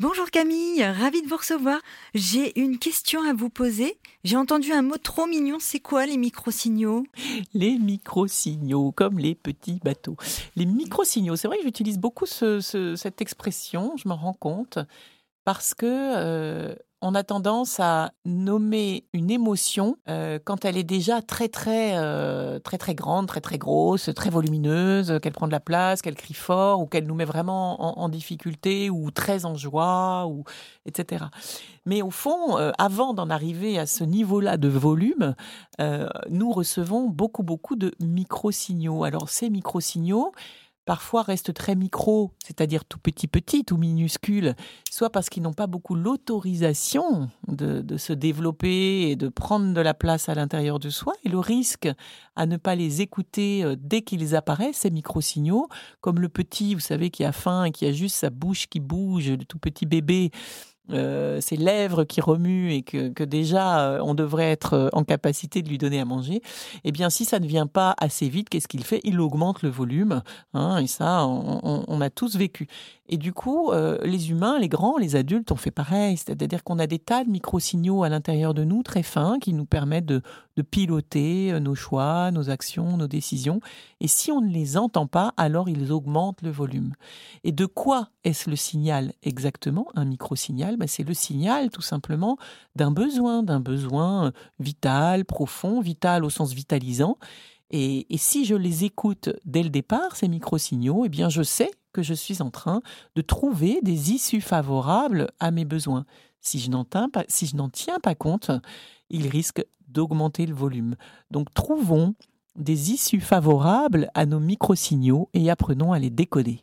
Bonjour Camille, ravie de vous recevoir. J'ai une question à vous poser. J'ai entendu un mot trop mignon. C'est quoi les micro-signaux? Les micro-signaux, comme les petits bateaux. Les micro-signaux, c'est vrai que j'utilise beaucoup cette expression, je m'en rends compte, parce que euh, on a tendance à nommer une émotion euh, quand elle est déjà très très euh, très très grande, très très grosse, très volumineuse, qu'elle prend de la place, qu'elle crie fort ou qu'elle nous met vraiment en, difficulté ou très en joie ou etc. Mais au fond, avant d'en arriver à ce niveau-là de volume, nous recevons beaucoup beaucoup de micro-signaux. Alors ces micro-signaux, parfois restent très micro, c'est-à-dire tout petit petit, tout minuscule, soit parce qu'ils n'ont pas beaucoup l'autorisation de, se développer et de prendre de la place à l'intérieur de soi, et le risque à ne pas les écouter euh, dès qu'ils apparaissent, ces micro-signaux, comme le petit, vous savez, qui a faim et qui a juste sa bouche qui bouge, le tout petit bébé, euh, ses lèvres qui remuent et que, déjà euh, on devrait être euh, en capacité de lui donner à manger, eh bien si ça ne vient pas assez vite, qu'est-ce qu'il fait? Il augmente le volume, hein, et ça on, a tous vécu. Et du coup, les humains, les grands, les adultes, on fait pareil, c'est-à-dire qu'on a des tas de micro-signaux à l'intérieur de nous très fins qui nous permettent de piloter nos choix, nos actions, nos décisions. Et si on ne les entend pas, alors ils augmentent le volume. Et de quoi est-ce le signal exactement, un micro-signal ben, c'est le signal tout simplement d'un besoin, d'un besoin vital, profond, vital au sens vitalisant. Et, si je les écoute dès le départ, ces micro-signaux, eh bien je sais que je suis en train de trouver des issues favorables à mes besoins. Si je n'en tiens tiens pas compte, ils risquent d'augmenter le volume. Donc trouvons des issues favorables à nos micro-signaux et apprenons à les décoder.